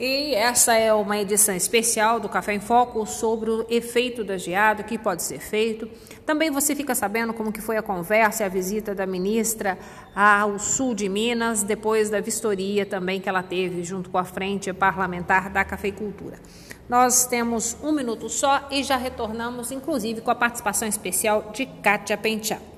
E essa é uma edição especial do Café em Foco sobre o efeito da geada, o que pode ser feito. Também você fica sabendo como que foi a conversa e a visita da ministra ao sul de Minas, depois da vistoria também que ela teve junto com a frente parlamentar da cafeicultura. Nós temos um minuto só e já retornamos, inclusive, com a participação especial de Kátia Penteado.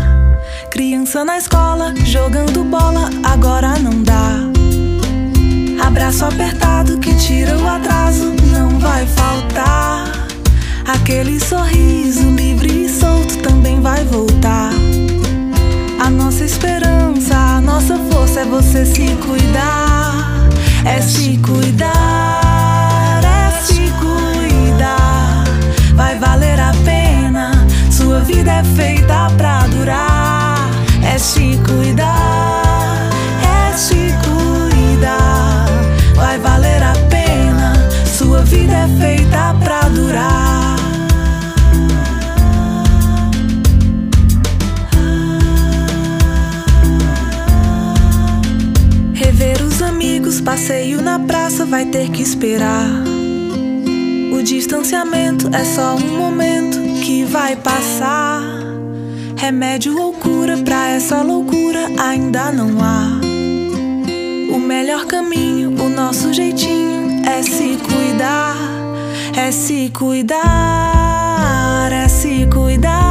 Criança na escola, jogando bola, agora não dá. Abraço apertado que tira o atraso, não vai faltar. Aquele sorriso livre e solto também vai voltar. A nossa esperança, a nossa força é você se cuidar. É se cuidar, é se cuidar. Vai valer ter que esperar. O distanciamento é só um momento que vai passar. Remédio ou cura pra essa loucura ainda não há. O melhor caminho, o nosso jeitinho é se cuidar, é se cuidar, é se cuidar.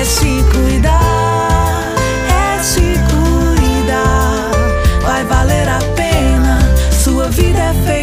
É se cuidar, é se cuidar. Vai valer a pena, sua vida é feita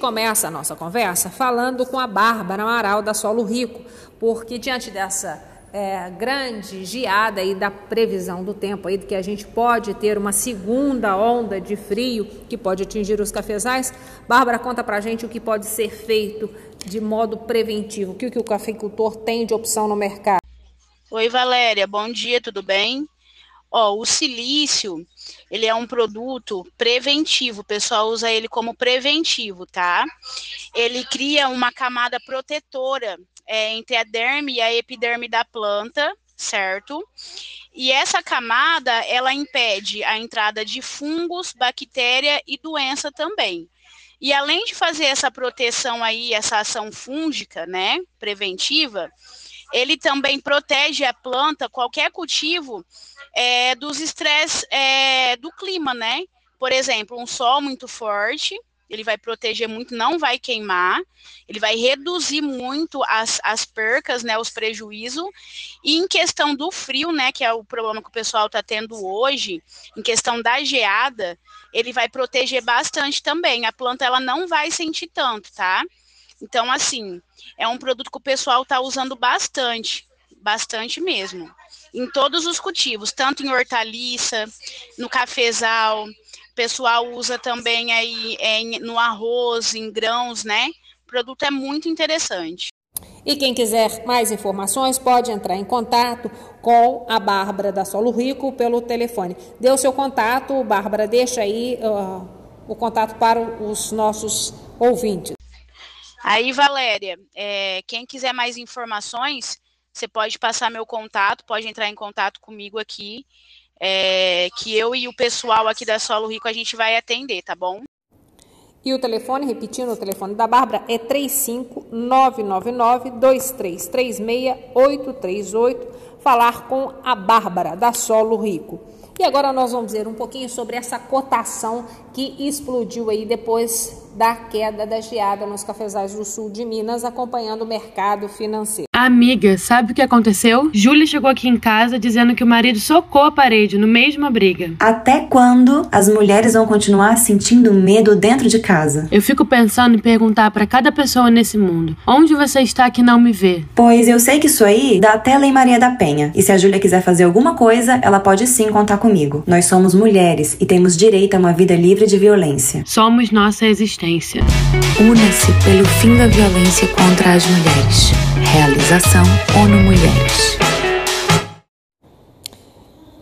começa a nossa conversa falando com a Bárbara Amaral da Solo Rico, porque diante dessa é, grande geada aí da previsão do tempo aí, de que a gente pode ter uma segunda onda de frio que pode atingir os cafezais, Bárbara conta pra gente o que pode ser feito de modo preventivo, o que, o que o cafeicultor tem de opção no mercado. Oi, Valéria, bom dia, tudo bem? Ó, o silício, ele é um produto preventivo, o pessoal usa ele como preventivo, tá? Ele cria uma camada protetora é, entre a derme e a epiderme da planta, certo? E essa camada, ela impede a entrada de fungos, bactéria e doença também. E além de fazer essa proteção aí, essa ação fúngica, né, preventiva, ele também protege a planta, qualquer cultivo, é, dos estresses é, do clima, né? Por exemplo, um sol muito forte, ele vai proteger muito, não vai queimar, ele vai reduzir muito as, as percas, né, os prejuízos. E em questão do frio, né, que é o problema que o pessoal está tendo hoje, em questão da geada, ele vai proteger bastante também. A planta ela não vai sentir tanto, tá? Então, assim, é um produto que o pessoal está usando bastante. bastante mesmo. Em todos os cultivos, tanto em hortaliça, no cafezal, o pessoal usa também aí é, no arroz, em grãos, né? O produto é muito interessante. E quem quiser mais informações pode entrar em contato com a Bárbara da Solo Rico pelo telefone. Dê o seu contato, Bárbara, deixa aí uh, o contato para os nossos ouvintes. Aí, Valéria, é, quem quiser mais informações, você pode passar meu contato, pode entrar em contato comigo aqui, é, que eu e o pessoal aqui da Solo Rico a gente vai atender, tá bom? E o telefone, repetindo, o telefone da Bárbara é 35999-2336-838. Falar com a Bárbara, da Solo Rico. E agora nós vamos ver um pouquinho sobre essa cotação que explodiu aí depois da queda da geada nos cafezais do sul de Minas, acompanhando o mercado financeiro. Amiga, sabe o que aconteceu? Júlia chegou aqui em casa dizendo que o marido socou a parede no mesma briga. Até quando as mulheres vão continuar sentindo medo dentro de casa? Eu fico pensando em perguntar para cada pessoa nesse mundo: onde você está que não me vê? Pois eu sei que isso aí dá até Lei Maria da Penha. E se a Júlia quiser fazer alguma coisa, ela pode sim contar comigo. Nós somos mulheres e temos direito a uma vida livre de violência. Somos nossa existência. Una-se pelo fim da violência contra as mulheres. Realização ONU Mulheres.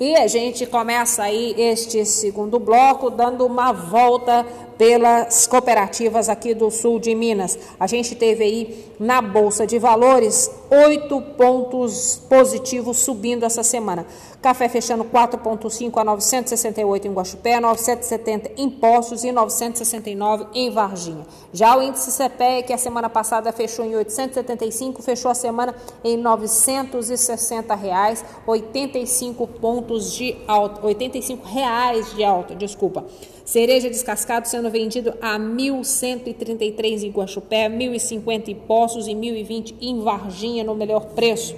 E a gente começa aí este segundo bloco dando uma volta pelas cooperativas aqui do sul de Minas. A gente teve aí na Bolsa de Valores oito pontos positivos subindo essa semana. Café fechando 4,5 a 968 em Guaxupé, 970 em Poços e 969 em Varginha. Já o índice CPE, que a semana passada fechou em 875, fechou a semana em 960 reais, 85 pontos de alta, 85 reais de alta, desculpa. Cereja descascado sendo vendido a 1.133 em Guaxupé, 1.050 em Poços e 1.020 em Varginha no melhor preço.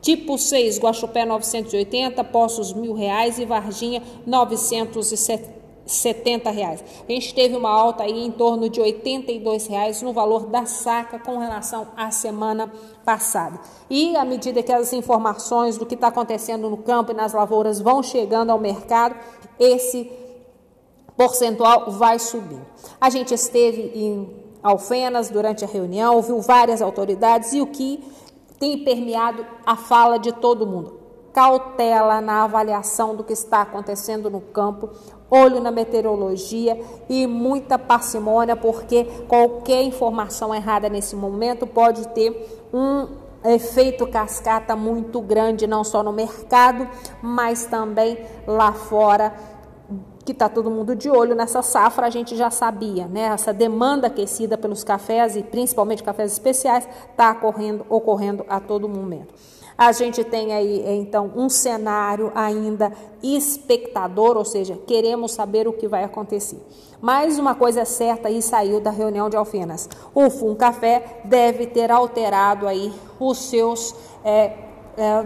Tipo 6, Guaxupé 980, Poços mil reais e Varginha 970 reais. A gente teve uma alta aí em torno de 82 reais no valor da saca com relação à semana passada. E à medida que as informações do que está acontecendo no campo e nas lavouras vão chegando ao mercado, esse percentual vai subir. A gente esteve em Alfenas durante a reunião, ouviu várias autoridades e o que tem permeado a fala de todo mundo. Cautela na avaliação do que está acontecendo no campo, olho na meteorologia e muita parcimônia, porque qualquer informação errada nesse momento pode ter um efeito cascata muito grande, não só no mercado, mas também lá fora que está todo mundo de olho nessa safra, a gente já sabia, né? Essa demanda aquecida pelos cafés e principalmente cafés especiais está ocorrendo, ocorrendo a todo momento. A gente tem aí então um cenário ainda espectador, ou seja, queremos saber o que vai acontecer. Mais uma coisa certa aí saiu da reunião de Alfenas. O Fum Café deve ter alterado aí os seus é, é,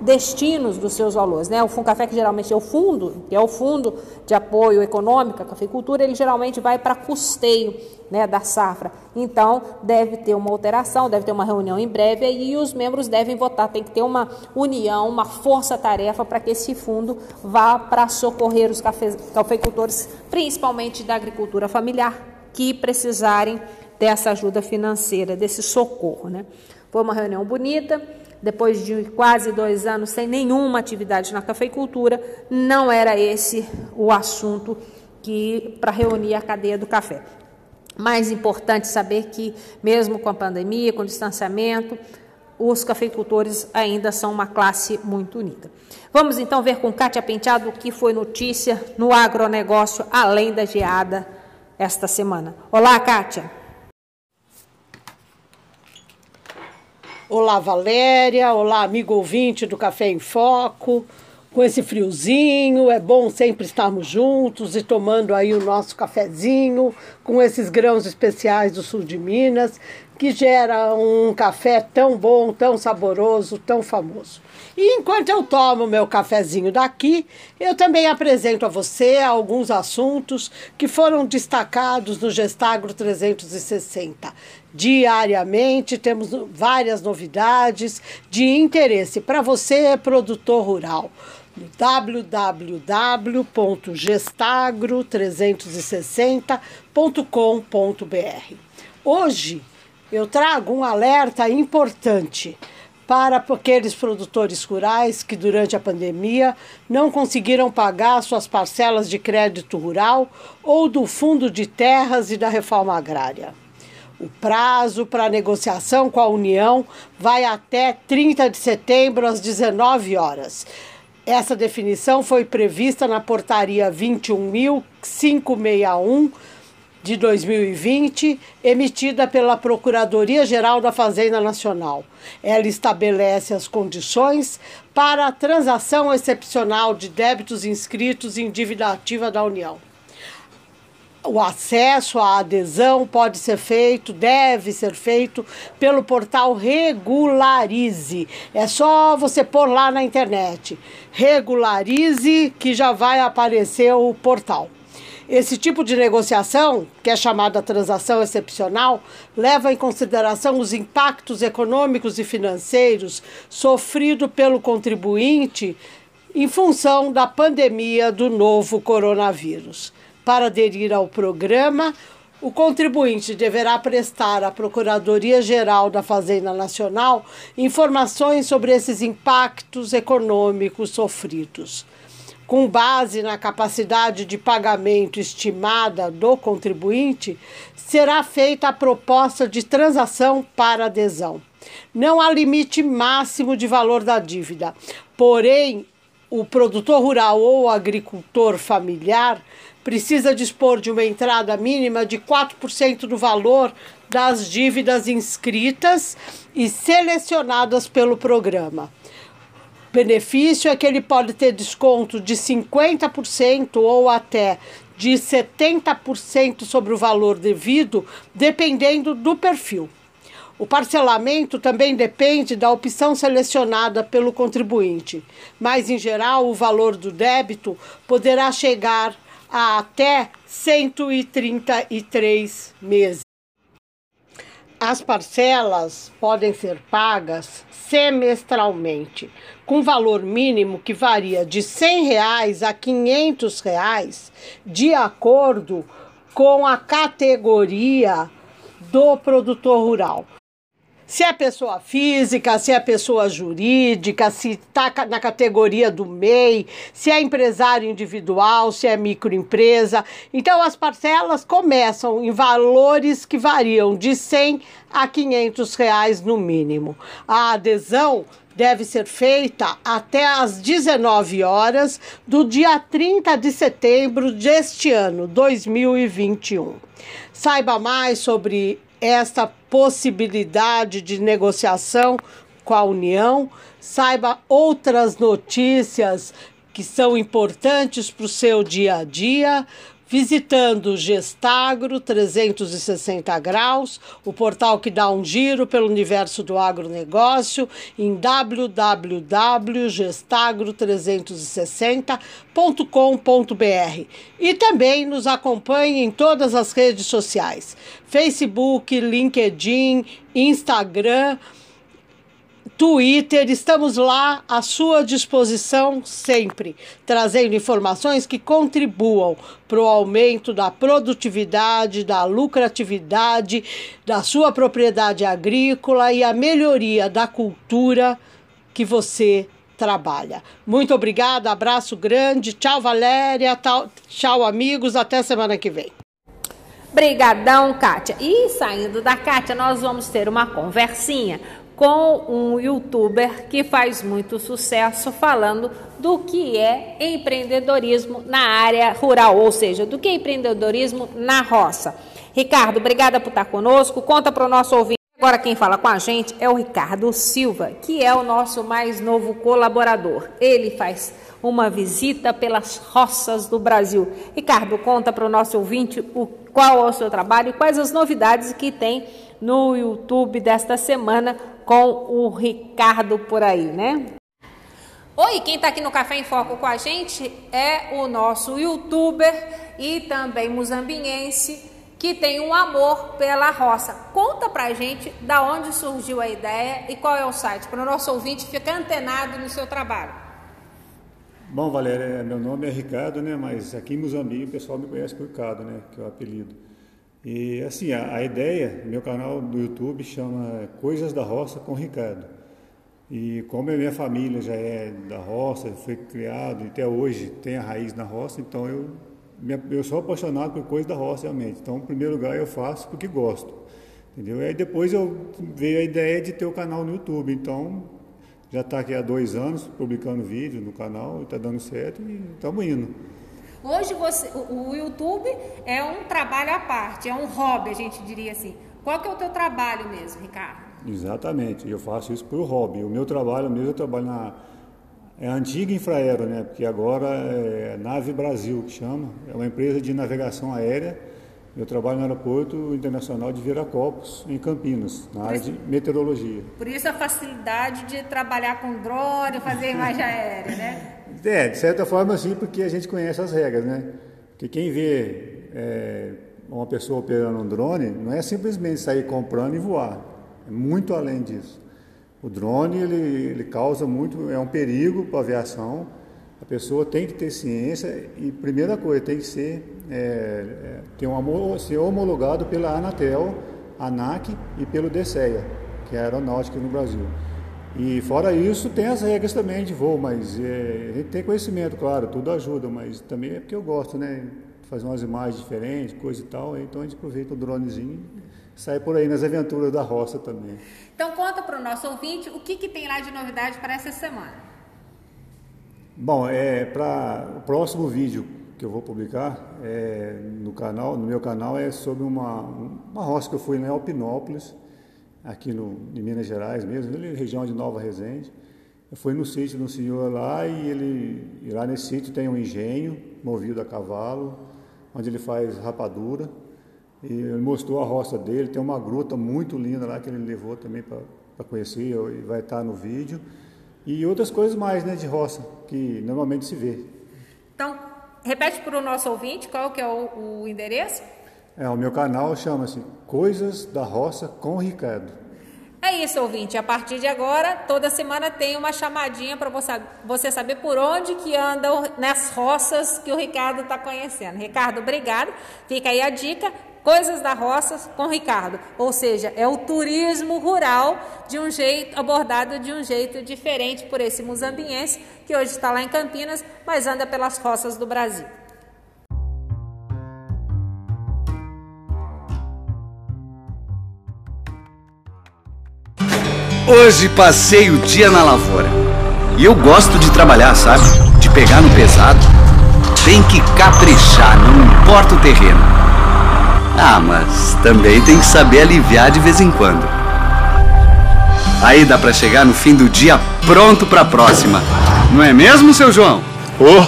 destinos dos seus valores. Né? O Funcafé, que geralmente é o fundo, que é o fundo de apoio econômico à cafeicultura, ele geralmente vai para custeio né, da safra. Então, deve ter uma alteração, deve ter uma reunião em breve e os membros devem votar. Tem que ter uma união, uma força-tarefa para que esse fundo vá para socorrer os cafe, cafeicultores, principalmente da agricultura familiar, que precisarem dessa ajuda financeira, desse socorro. Né? Foi uma reunião bonita depois de quase dois anos sem nenhuma atividade na cafeicultura, não era esse o assunto que para reunir a cadeia do café. Mais importante saber que, mesmo com a pandemia, com o distanciamento, os cafeicultores ainda são uma classe muito unida. Vamos então ver com Kátia Penteado o que foi notícia no agronegócio além da geada esta semana. Olá, Kátia. Olá, Valéria. Olá, amigo ouvinte do Café em Foco. Com esse friozinho, é bom sempre estarmos juntos e tomando aí o nosso cafezinho com esses grãos especiais do sul de Minas. que gera um café tão bom, tão saboroso, tão famoso. E enquanto eu tomo meu cafezinho daqui, eu também apresento a você alguns assuntos que foram destacados no Gestagro 360. Diariamente temos várias novidades de interesse para você, produtor rural www.gestagro360.com.br. Hoje eu trago um alerta importante para aqueles produtores rurais que durante a pandemia não conseguiram pagar suas parcelas de crédito rural ou do Fundo de Terras e da Reforma Agrária. O prazo para negociação com a União vai até 30 de setembro às 19 horas. Essa definição foi prevista na portaria 21.561 de 2020, emitida pela Procuradoria-Geral da Fazenda Nacional. Ela estabelece as condições para a transação excepcional de débitos inscritos em dívida ativa da União. O acesso à adesão pode ser feito, deve ser feito pelo portal Regularize. É só você pôr lá na internet. Regularize que já vai aparecer o portal. Esse tipo de negociação, que é chamada transação excepcional, leva em consideração os impactos econômicos e financeiros sofridos pelo contribuinte em função da pandemia do novo coronavírus. Para aderir ao programa, o contribuinte deverá prestar à Procuradoria-Geral da Fazenda Nacional informações sobre esses impactos econômicos sofridos com base na capacidade de pagamento estimada do contribuinte, será feita a proposta de transação para adesão. Não há limite máximo de valor da dívida, porém, o produtor rural ou agricultor familiar precisa dispor de uma entrada mínima de 4% do valor das dívidas inscritas e selecionadas pelo programa benefício é que ele pode ter desconto de 50% ou até de 70% sobre o valor devido, dependendo do perfil. O parcelamento também depende da opção selecionada pelo contribuinte, mas em geral o valor do débito poderá chegar a até 133 meses. As parcelas podem ser pagas semestralmente, com valor mínimo que varia de 100 reais a 500 reais, de acordo com a categoria do produtor rural se é pessoa física, se é pessoa jurídica, se está na categoria do MEI, se é empresário individual, se é microempresa. Então, as parcelas começam em valores que variam de 100 a 500 reais no mínimo. A adesão deve ser feita até às 19 horas do dia 30 de setembro deste ano, 2021. Saiba mais sobre esta possibilidade de negociação com a União, saiba outras notícias que são importantes para o seu dia a dia, visitando Gestagro 360 graus, o portal que dá um giro pelo universo do agronegócio, em www.gestagro360.com.br. E também nos acompanhe em todas as redes sociais: Facebook, LinkedIn, Instagram. Twitter, estamos lá à sua disposição sempre, trazendo informações que contribuam para o aumento da produtividade, da lucratividade da sua propriedade agrícola e a melhoria da cultura que você trabalha. Muito obrigada, abraço grande, tchau Valéria, tchau amigos, até semana que vem. Brigadão, Kátia. E saindo da Kátia, nós vamos ter uma conversinha com um youtuber que faz muito sucesso falando do que é empreendedorismo na área rural, ou seja, do que é empreendedorismo na roça. Ricardo, obrigada por estar conosco. Conta para o nosso ouvinte Agora quem fala com a gente é o Ricardo Silva, que é o nosso mais novo colaborador. Ele faz uma visita pelas roças do Brasil. Ricardo, conta para o nosso ouvinte o, qual é o seu trabalho e quais as novidades que tem no YouTube desta semana com o Ricardo por aí, né? Oi, quem está aqui no Café em Foco com a gente é o nosso youtuber e também muzambiense que tem um amor pela roça. Conta pra gente da onde surgiu a ideia e qual é o site, para o nosso ouvinte ficar antenado no seu trabalho. Bom, Valéria, meu nome é Ricardo, né? Mas aqui em Moçambique o pessoal me conhece por Ricardo, né? Que é o apelido. E assim, a, a ideia, meu canal do YouTube chama Coisas da Roça com Ricardo. E como a minha família já é da roça, foi criado e até hoje tem a raiz na roça, então eu eu sou apaixonado por coisas da roça realmente. Então, em primeiro lugar, eu faço porque gosto. Entendeu? E aí depois eu veio a ideia de ter o canal no YouTube. Então, já está aqui há dois anos publicando vídeo no canal, está dando certo e estamos indo. Hoje você, o, o, YouTube é um trabalho à parte, é um hobby, a gente diria assim. Qual que é o teu trabalho mesmo, Ricardo? Exatamente, eu faço isso por hobby. O meu trabalho mesmo, eu trabalho na é a antiga Infraero, né? Porque agora é Nave Brasil que chama. É uma empresa de navegação aérea. Eu trabalho no Aeroporto Internacional de Viracopos, em Campinas, na área de meteorologia. Por isso a facilidade de trabalhar com drone, fazer imagem aérea, né? É, de certa forma sim, porque a gente conhece as regras, né? Porque quem vê é, uma pessoa operando um drone não é simplesmente sair comprando e voar. É muito além disso. O drone ele, ele causa muito, é um perigo para a aviação. A pessoa tem que ter ciência e primeira coisa tem que ser é, é, ter um, ser homologado pela Anatel, ANAC e pelo DSEA, que é a aeronáutica no Brasil. E fora isso tem as regras também de voo, mas é, a gente tem conhecimento, claro, tudo ajuda, mas também é porque eu gosto, né? Fazer umas imagens diferentes, coisa e tal, então a gente aproveita o dronezinho sai por aí nas aventuras da roça também. Então conta para o nosso ouvinte o que, que tem lá de novidade para essa semana. Bom, é, para o próximo vídeo que eu vou publicar é, no canal, no meu canal é sobre uma, uma roça que eu fui em Alpinópolis, aqui no, em Minas Gerais mesmo, ali, região de Nova Resende. Eu fui no sítio de um senhor lá e ele e lá nesse sítio tem um engenho movido a cavalo, onde ele faz rapadura. E ele mostrou a roça dele, tem uma gruta muito linda lá que ele levou também para conhecer e vai estar no vídeo. E outras coisas mais né, de roça que normalmente se vê. Então, repete para o nosso ouvinte qual que é o, o endereço? É, o meu canal chama-se Coisas da Roça com Ricardo. É isso, ouvinte. A partir de agora, toda semana tem uma chamadinha para você saber por onde que andam nas roças que o Ricardo está conhecendo. Ricardo, obrigado. Fica aí a dica. Coisas da Roça com Ricardo. Ou seja, é o turismo rural de um jeito abordado de um jeito diferente por esse muzambiense que hoje está lá em Campinas, mas anda pelas roças do Brasil. Hoje passei o dia na lavoura. E eu gosto de trabalhar, sabe? De pegar no pesado. Tem que caprichar, não importa o terreno. Ah, mas também tem que saber aliviar de vez em quando. Aí dá para chegar no fim do dia pronto para a próxima. Não é mesmo, seu João? Ô, oh,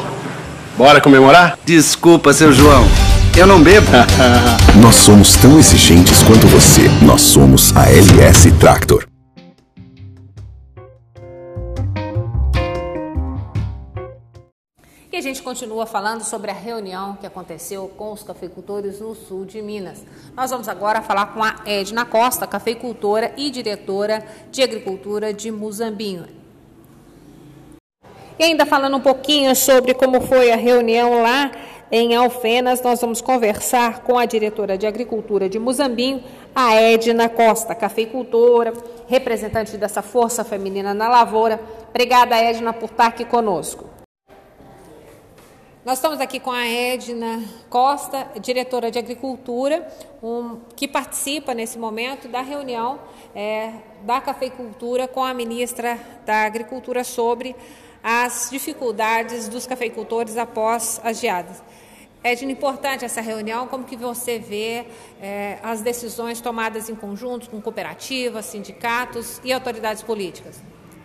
bora comemorar? Desculpa, seu João. Eu não bebo. Nós somos tão exigentes quanto você. Nós somos a LS Tractor. Gente continua falando sobre a reunião que aconteceu com os cafeicultores no sul de Minas. Nós vamos agora falar com a Edna Costa, cafeicultora e diretora de agricultura de Muzambinho. E ainda falando um pouquinho sobre como foi a reunião lá em Alfenas, nós vamos conversar com a diretora de agricultura de Muzambinho, a Edna Costa, cafeicultora, representante dessa força feminina na lavoura. Obrigada, Edna, por estar aqui conosco. Nós estamos aqui com a Edna Costa, diretora de Agricultura, um, que participa nesse momento da reunião é, da cafeicultura com a ministra da Agricultura sobre as dificuldades dos cafeicultores após as geadas. De importante essa reunião, como que você vê é, as decisões tomadas em conjunto com cooperativas, sindicatos e autoridades políticas?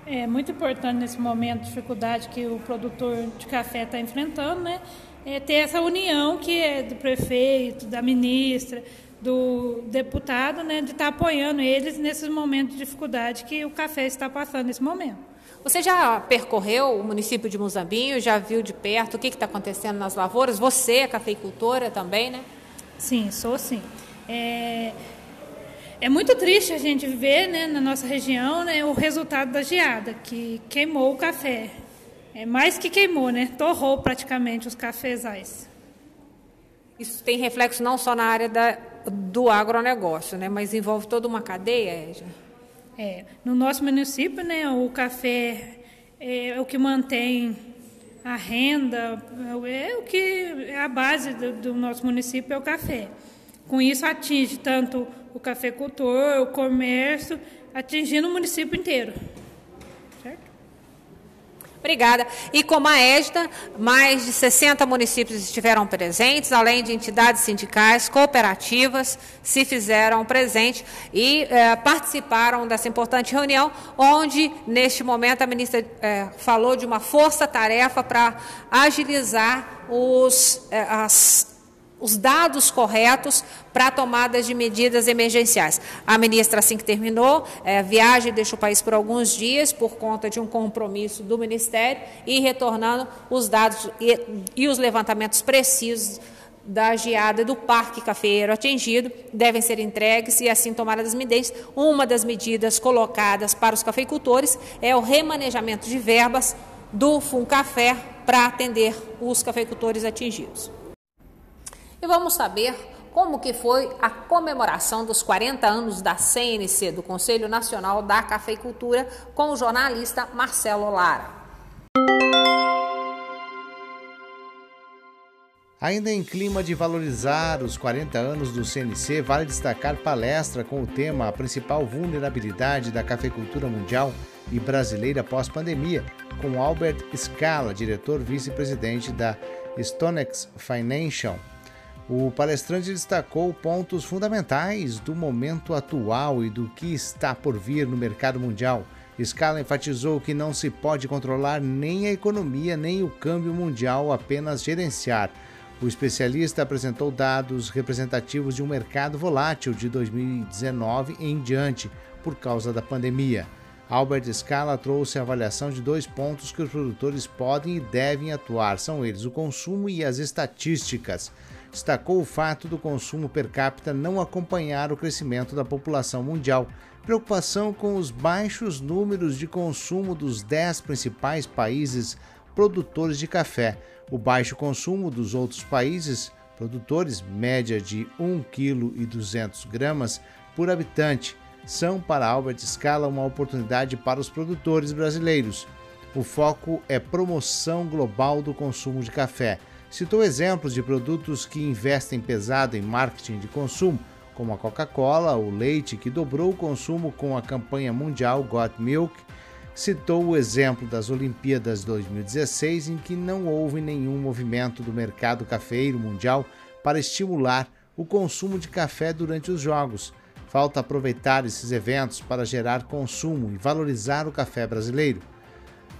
É muito importante nesse momento de dificuldade que o produtor de café está enfrentando, né? É ter essa união que é do prefeito, da ministra, do deputado, né, de estar tá apoiando eles nesses momentos de dificuldade que o café está passando nesse momento. Você já percorreu o município de Muzambinho, já viu de perto o que está acontecendo nas lavouras? Você é cafeicultora também, né? Sim, sou sim. É, é muito triste a gente ver né, na nossa região né, o resultado da geada, que queimou o café. É mais que queimou, né? Torrou praticamente os cafezais. Isso tem reflexo não só na área da, do agronegócio, né, mas envolve toda uma cadeia, Edja? É, no nosso município, né, o café é o que mantém a renda, é o que é a base do, do nosso município é o café. Com isso atinge tanto o cafeicultor, o comércio, atingindo o município inteiro. Obrigada. E como a ESDA, mais de 60 municípios estiveram presentes, além de entidades sindicais, cooperativas, se fizeram presentes e eh, participaram dessa importante reunião, onde, neste momento, a ministra eh, falou de uma força-tarefa para agilizar os, eh, as os dados corretos para tomadas de medidas emergenciais. A ministra, assim que terminou, é, viagem deixa o país por alguns dias por conta de um compromisso do Ministério e retornando os dados e, e os levantamentos precisos da geada do parque cafeeiro atingido devem ser entregues e assim tomadas as medidas. Uma das medidas colocadas para os cafeicultores é o remanejamento de verbas do Funcafé para atender os cafeicultores atingidos. E vamos saber como que foi a comemoração dos 40 anos da CNC, do Conselho Nacional da Cafeicultura, com o jornalista Marcelo Lara. Ainda em clima de valorizar os 40 anos do CNC, vale destacar palestra com o tema A principal vulnerabilidade da cafeicultura mundial e brasileira pós-pandemia, com Albert Scala, diretor vice-presidente da Stonex Financial. O palestrante destacou pontos fundamentais do momento atual e do que está por vir no mercado mundial. Scala enfatizou que não se pode controlar nem a economia nem o câmbio mundial, apenas gerenciar. O especialista apresentou dados representativos de um mercado volátil de 2019 em diante, por causa da pandemia. Albert Scala trouxe a avaliação de dois pontos que os produtores podem e devem atuar: são eles o consumo e as estatísticas destacou o fato do consumo per capita não acompanhar o crescimento da população mundial, preocupação com os baixos números de consumo dos dez principais países produtores de café, o baixo consumo dos outros países produtores, média de 1,2 kg por habitante, são para Albert Scala uma oportunidade para os produtores brasileiros. O foco é promoção global do consumo de café citou exemplos de produtos que investem pesado em marketing de consumo, como a Coca-Cola, o leite, que dobrou o consumo com a campanha mundial Got Milk. Citou o exemplo das Olimpíadas 2016, em que não houve nenhum movimento do mercado cafeiro mundial para estimular o consumo de café durante os Jogos. Falta aproveitar esses eventos para gerar consumo e valorizar o café brasileiro.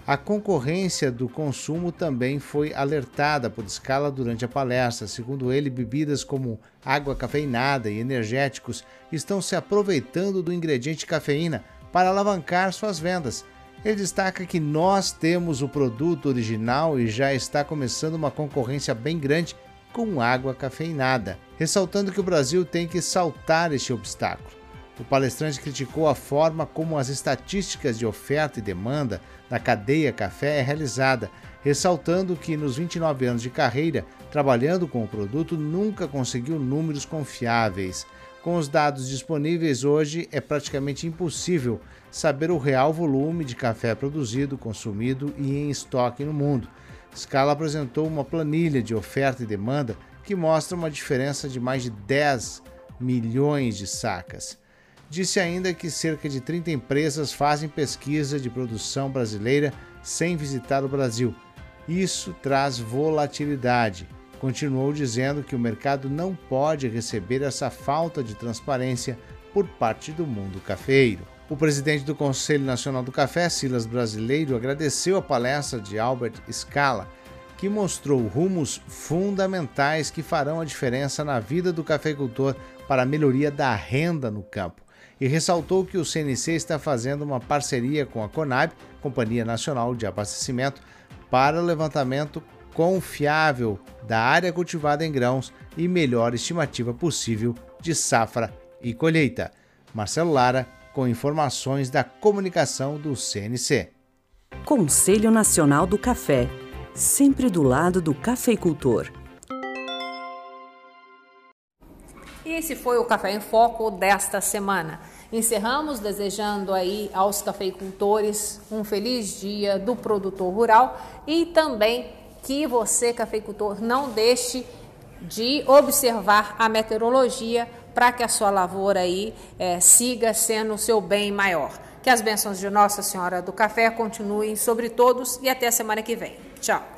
A concorrência do consumo também foi alertada por Scala durante a palestra. Segundo ele, bebidas como água cafeinada e energéticos estão se aproveitando do ingrediente cafeína para alavancar suas vendas. Ele destaca que nós temos o produto original e já está começando uma concorrência bem grande com água cafeinada, ressaltando que o Brasil tem que saltar este obstáculo. O palestrante criticou a forma como as estatísticas de oferta e demanda na cadeia café é realizada, ressaltando que nos 29 anos de carreira trabalhando com o produto nunca conseguiu números confiáveis. Com os dados disponíveis hoje, é praticamente impossível saber o real volume de café produzido, consumido e em estoque no mundo. Scala apresentou uma planilha de oferta e demanda que mostra uma diferença de mais de 10 milhões de sacas. Disse ainda que cerca de 30 empresas fazem pesquisa de produção brasileira sem visitar o Brasil. Isso traz volatilidade. continuou dizendo que o mercado não pode receber essa falta de transparência por parte do mundo cafeiro. O presidente do Conselho Nacional do Café, Silas Brasileiro, agradeceu a palestra de Albert Scala, que mostrou rumos fundamentais que farão a diferença na vida do cafeicultor para a melhoria da renda no campo. E ressaltou que o CNC está fazendo uma parceria com a Conab, Companhia Nacional de Abastecimento, para o levantamento confiável da área cultivada em grãos e melhor estimativa possível de safra e colheita. Marcelo Lara, com informações da comunicação do CNC. Conselho Nacional do Café, sempre do lado do cafeicultor. Esse foi o Café em Foco desta semana. Encerramos desejando aí aos cafeicultores um feliz dia do produtor rural e também que você, cafeicultor, não deixe de observar a meteorologia para que a sua lavoura aí é, siga sendo o seu bem maior. Que as bênçãos de Nossa Senhora do Café continuem sobre todos e até a semana que vem. Tchau.